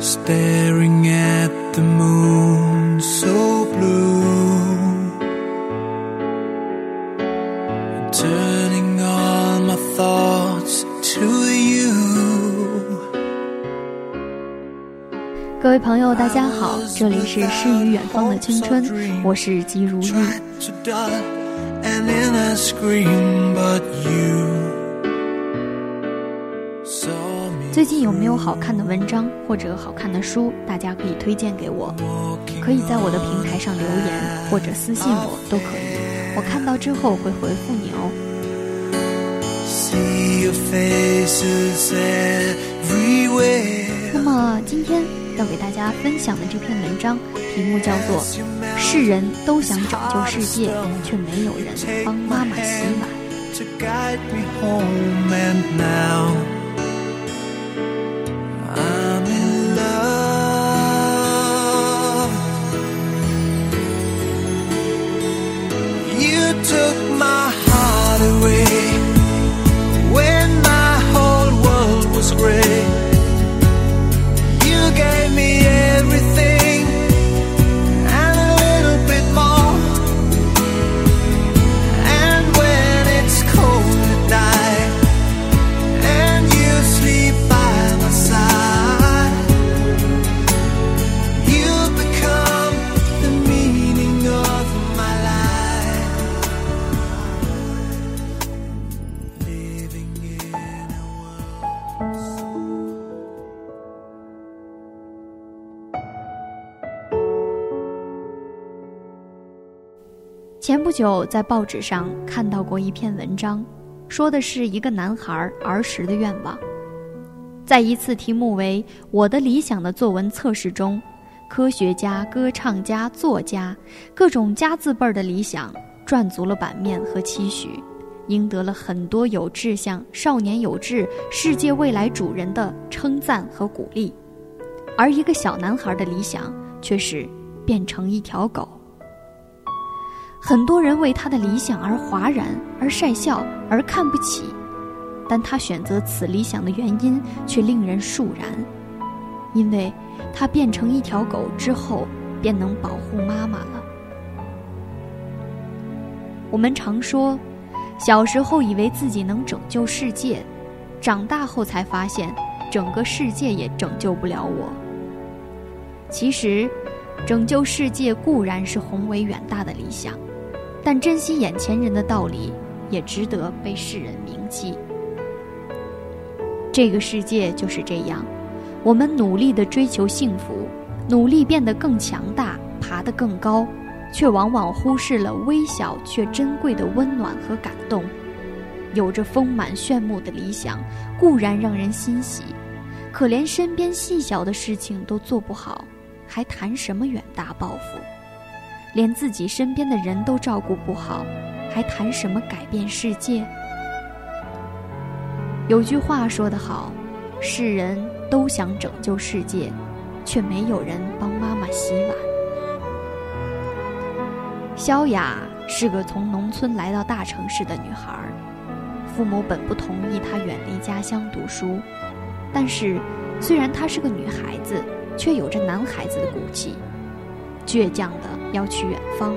staring at the moon so blue, turning all my thoughts to you. 各位朋友，大家好，这里是诗与远方的青春，我是吉如玉。最近有没有好看的文章或者好看的书，大家可以推荐给我，可以在我的平台上留言或者私信我都可以，我看到之后会回复你哦。See your faces everywhere. 那么今天要给大家分享的这篇文章题目叫做《世人都想拯救世界，却没有人帮妈妈洗碗》。前不久在报纸上看到过一篇文章，说的是一个男孩儿时的愿望。在一次题目为“我的理想”的作文测试中，科学家、歌唱家、作家，各种家字辈儿的理想赚足了版面和期许，赢得了很多有志向、少年有志、世界未来主人的称赞和鼓励。而一个小男孩的理想却是变成一条狗。很多人为他的理想而哗然，而晒笑，而看不起，但他选择此理想的原因却令人肃然，因为他变成一条狗之后，便能保护妈妈了。我们常说，小时候以为自己能拯救世界，长大后才发现，整个世界也拯救不了我。其实，拯救世界固然是宏伟远大的理想。但珍惜眼前人的道理，也值得被世人铭记。这个世界就是这样，我们努力地追求幸福，努力变得更强大，爬得更高，却往往忽视了微小却珍贵的温暖和感动。有着丰满炫目的理想，固然让人欣喜，可连身边细小的事情都做不好，还谈什么远大抱负？连自己身边的人都照顾不好，还谈什么改变世界？有句话说得好，世人都想拯救世界，却没有人帮妈妈洗碗。萧雅是个从农村来到大城市的女孩，父母本不同意她远离家乡读书，但是虽然她是个女孩子，却有着男孩子的骨气。倔强的要去远方，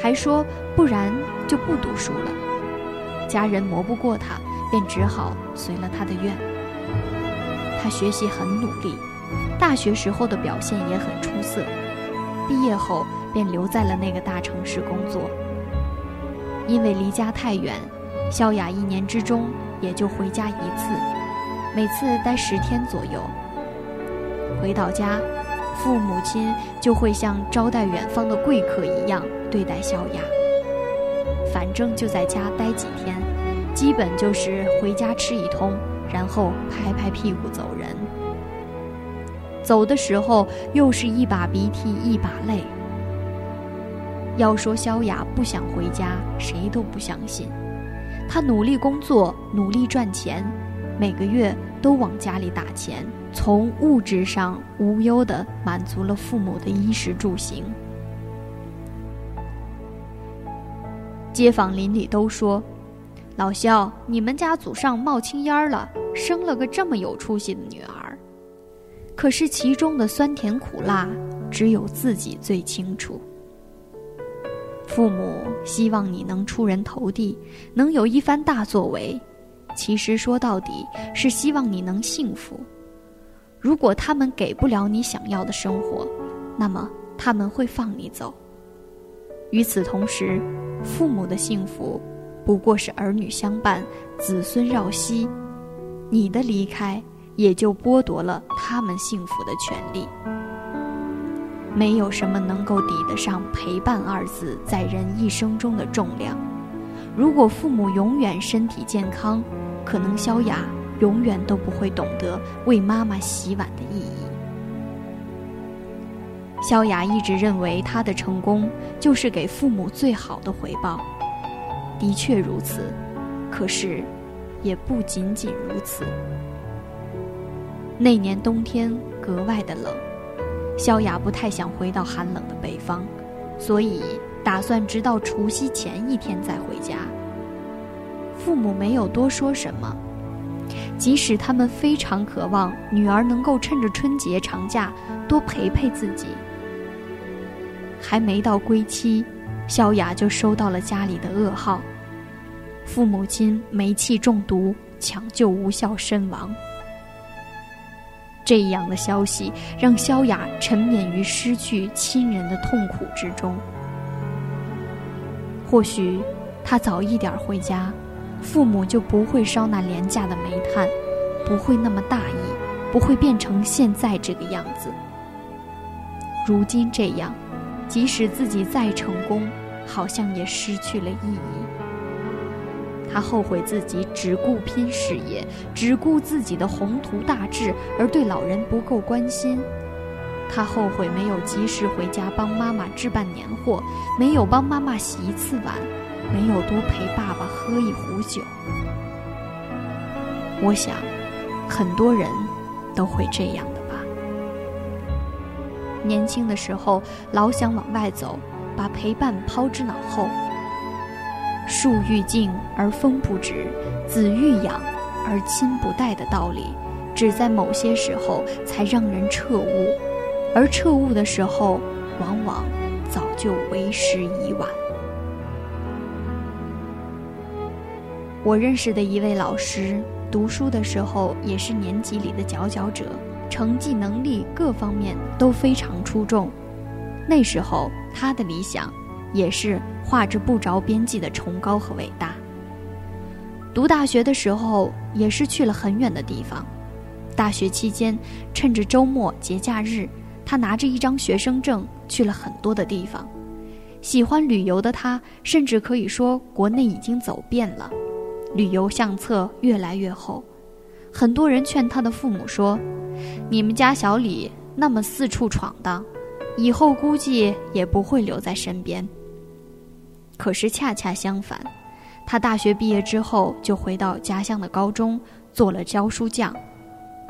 还说不然就不读书了。家人磨不过他，便只好随了他的愿。他学习很努力，大学时候的表现也很出色。毕业后便留在了那个大城市工作。因为离家太远，萧雅一年之中也就回家一次，每次待十天左右。回到家。父母亲就会像招待远方的贵客一样对待萧雅。反正就在家待几天，基本就是回家吃一通，然后拍拍屁股走人。走的时候又是一把鼻涕一把泪。要说萧雅不想回家，谁都不相信。她努力工作，努力赚钱，每个月都往家里打钱。从物质上无忧地满足了父母的衣食住行。街坊邻里都说：“老肖，你们家祖上冒青烟了，生了个这么有出息的女儿。”可是其中的酸甜苦辣，只有自己最清楚。父母希望你能出人头地，能有一番大作为，其实说到底是希望你能幸福。如果他们给不了你想要的生活，那么他们会放你走。与此同时，父母的幸福不过是儿女相伴、子孙绕膝，你的离开也就剥夺了他们幸福的权利。没有什么能够抵得上“陪伴”二字在人一生中的重量。如果父母永远身体健康，可能萧雅永远都不会懂得为妈妈洗碗的意义。萧雅一直认为她的成功就是给父母最好的回报，的确如此，可是，也不仅仅如此。那年冬天格外的冷，萧雅不太想回到寒冷的北方，所以打算直到除夕前一天再回家。父母没有多说什么，即使他们非常渴望女儿能够趁着春节长假多陪陪自己。还没到归期，萧雅就收到了家里的噩耗：父母亲煤气中毒，抢救无效身亡。这样的消息让萧雅沉湎于失去亲人的痛苦之中。或许，她早一点回家，父母就不会烧那廉价的煤炭，不会那么大意，不会变成现在这个样子。如今这样。即使自己再成功，好像也失去了意义。他后悔自己只顾拼事业，只顾自己的宏图大志，而对老人不够关心。他后悔没有及时回家帮妈妈置办年货，没有帮妈妈洗一次碗，没有多陪爸爸喝一壶酒。我想，很多人都会这样的吧。年轻的时候老想往外走，把陪伴抛之脑后。树欲静而风不止，子欲养而亲不待的道理，只在某些时候才让人彻悟，而彻悟的时候，往往早就为时已晚。我认识的一位老师，读书的时候也是年级里的佼佼者。成绩、能力各方面都非常出众。那时候他的理想，也是画着不着边际的崇高和伟大。读大学的时候，也是去了很远的地方。大学期间，趁着周末、节假日，他拿着一张学生证去了很多的地方。喜欢旅游的他，甚至可以说国内已经走遍了，旅游相册越来越厚。很多人劝他的父母说。你们家小李那么四处闯荡，以后估计也不会留在身边。可是恰恰相反，他大学毕业之后就回到家乡的高中做了教书匠，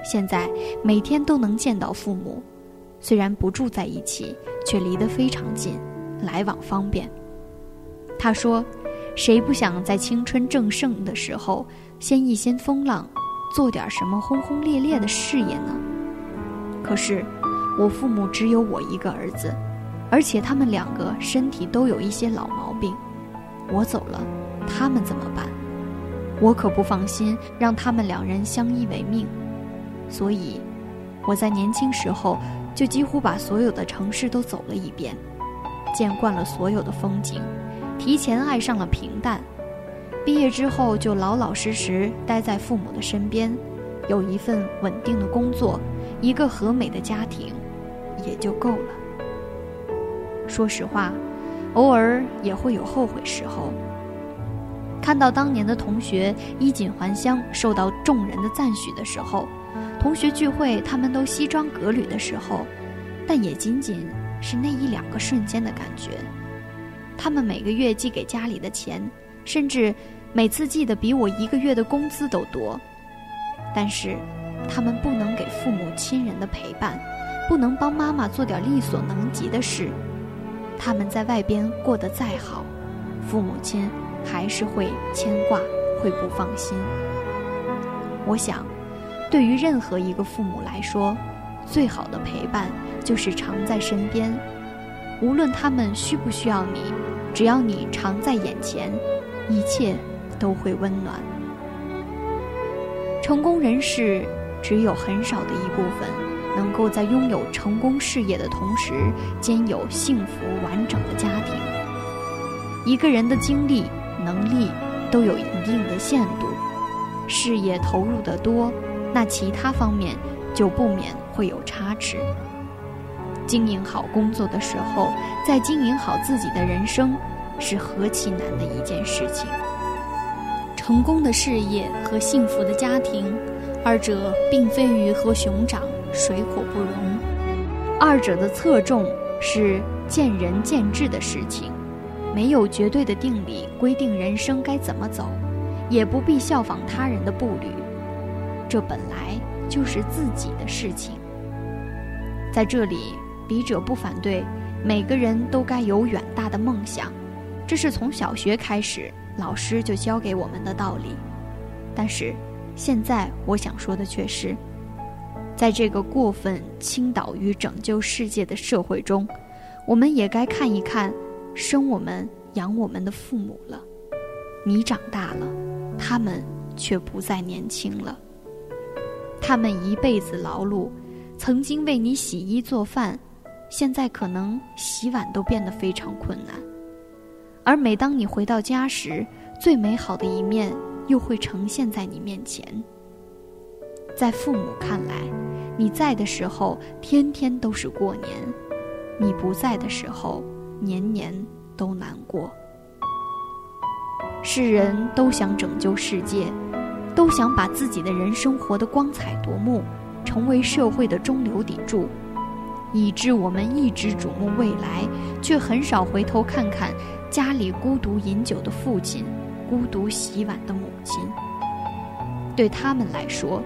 现在每天都能见到父母，虽然不住在一起，却离得非常近，来往方便。他说：“谁不想在青春正盛的时候，先一掀风浪？”做点什么轰轰烈烈的事业呢？可是，我父母只有我一个儿子，而且他们两个身体都有一些老毛病。我走了，他们怎么办？我可不放心让他们两人相依为命。所以，我在年轻时候就几乎把所有的城市都走了一遍，见惯了所有的风景，提前爱上了平淡。毕业之后就老老实实待在父母的身边，有一份稳定的工作，一个和美的家庭，也就够了。说实话，偶尔也会有后悔时候。看到当年的同学衣锦还乡，受到众人的赞许的时候，同学聚会他们都西装革履的时候，但也仅仅是那一两个瞬间的感觉。他们每个月寄给家里的钱，甚至。每次寄的比我一个月的工资都多，但是他们不能给父母亲人的陪伴，不能帮妈妈做点力所能及的事。他们在外边过得再好，父母亲还是会牵挂，会不放心。我想，对于任何一个父母来说，最好的陪伴就是常在身边，无论他们需不需要你，只要你常在眼前，一切都会温暖。成功人士只有很少的一部分，能够在拥有成功事业的同时，兼有幸福完整的家庭。一个人的精力、能力都有一定的限度，事业投入的多，那其他方面就不免会有差池。经营好工作的时候，再经营好自己的人生，是何其难的一件事情。成功的事业和幸福的家庭，二者并非鱼和熊掌，水火不容。二者的侧重是见仁见智的事情，没有绝对的定理规定人生该怎么走，也不必效仿他人的步履，这本来就是自己的事情。在这里，笔者不反对，每个人都该有远大的梦想，这是从小学开始。老师就教给我们的道理，但是现在我想说的却是，在这个过分倾倒于拯救世界的社会中，我们也该看一看生我们养我们的父母了。你长大了，他们却不再年轻了。他们一辈子劳碌，曾经为你洗衣做饭，现在可能洗碗都变得非常困难。而每当你回到家时，最美好的一面又会呈现在你面前。在父母看来，你在的时候天天都是过年，你不在的时候年年都难过。世人都想拯救世界，都想把自己的人生活得光彩夺目，成为社会的中流砥柱。以致我们一直瞩目未来，却很少回头看看家里孤独饮酒的父亲，孤独洗碗的母亲。对他们来说，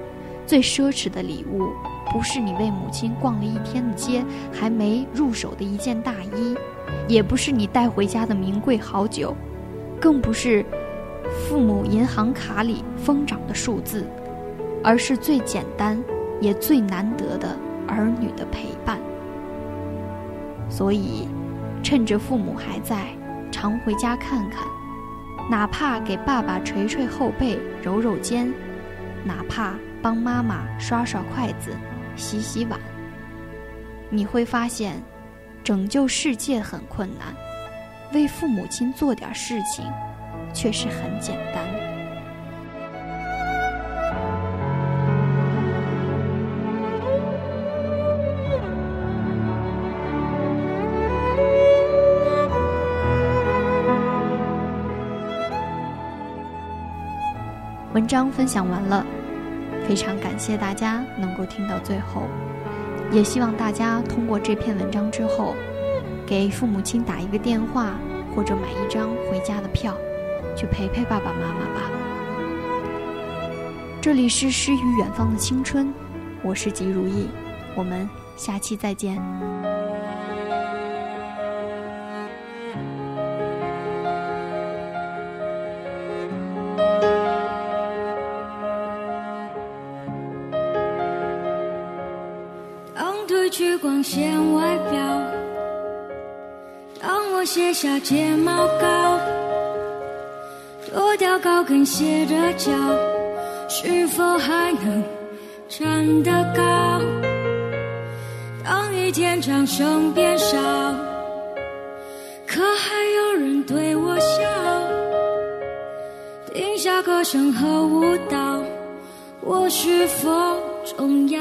最奢侈的礼物，不是你为母亲逛了一天的街还没入手的一件大衣，也不是你带回家的名贵好酒，更不是父母银行卡里疯长的数字，而是最简单也最难得的儿女的陪伴。所以，趁着父母还在，常回家看看，哪怕给爸爸捶捶后背、揉揉肩，哪怕帮妈妈刷刷筷子、洗洗碗，你会发现，拯救世界很困难，为父母亲做点事情，却是很简单。文章分享完了，非常感谢大家能够听到最后，也希望大家通过这篇文章之后，给父母亲打一个电话，或者买一张回家的票，去陪陪爸爸妈妈吧。这里是诗与远方的青春，我是吉如意，我们下期再见。光鲜外表，当我卸下睫毛膏，脱掉高跟鞋的脚，是否还能站得高？当一天掌声变少，可还有人对我笑？停下歌声和舞蹈，我是否重要？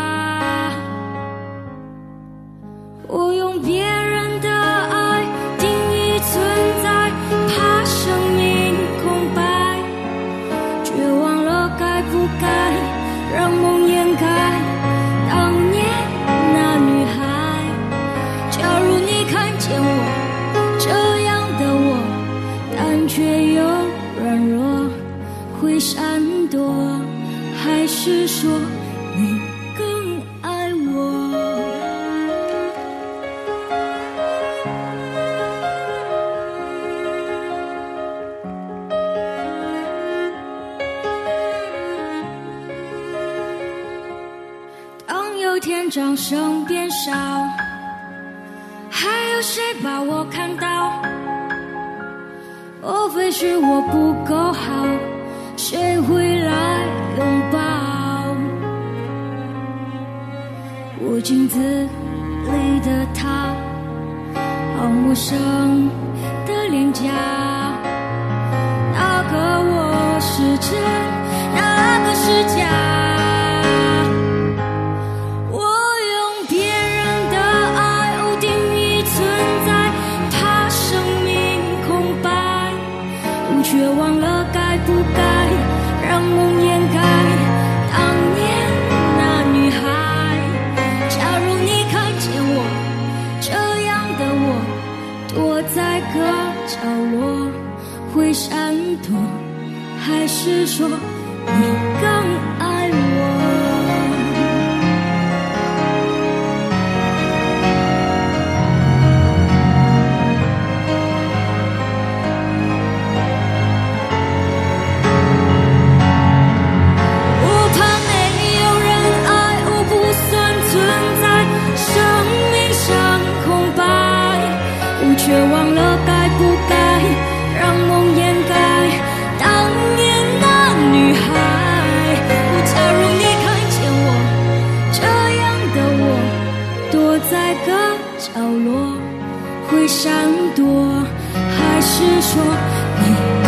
天掌声变少，还有谁把我看到？莫非是我不够好？谁会来拥抱？我镜子里的他，好陌生的脸颊。那个我是真，那个是假？说你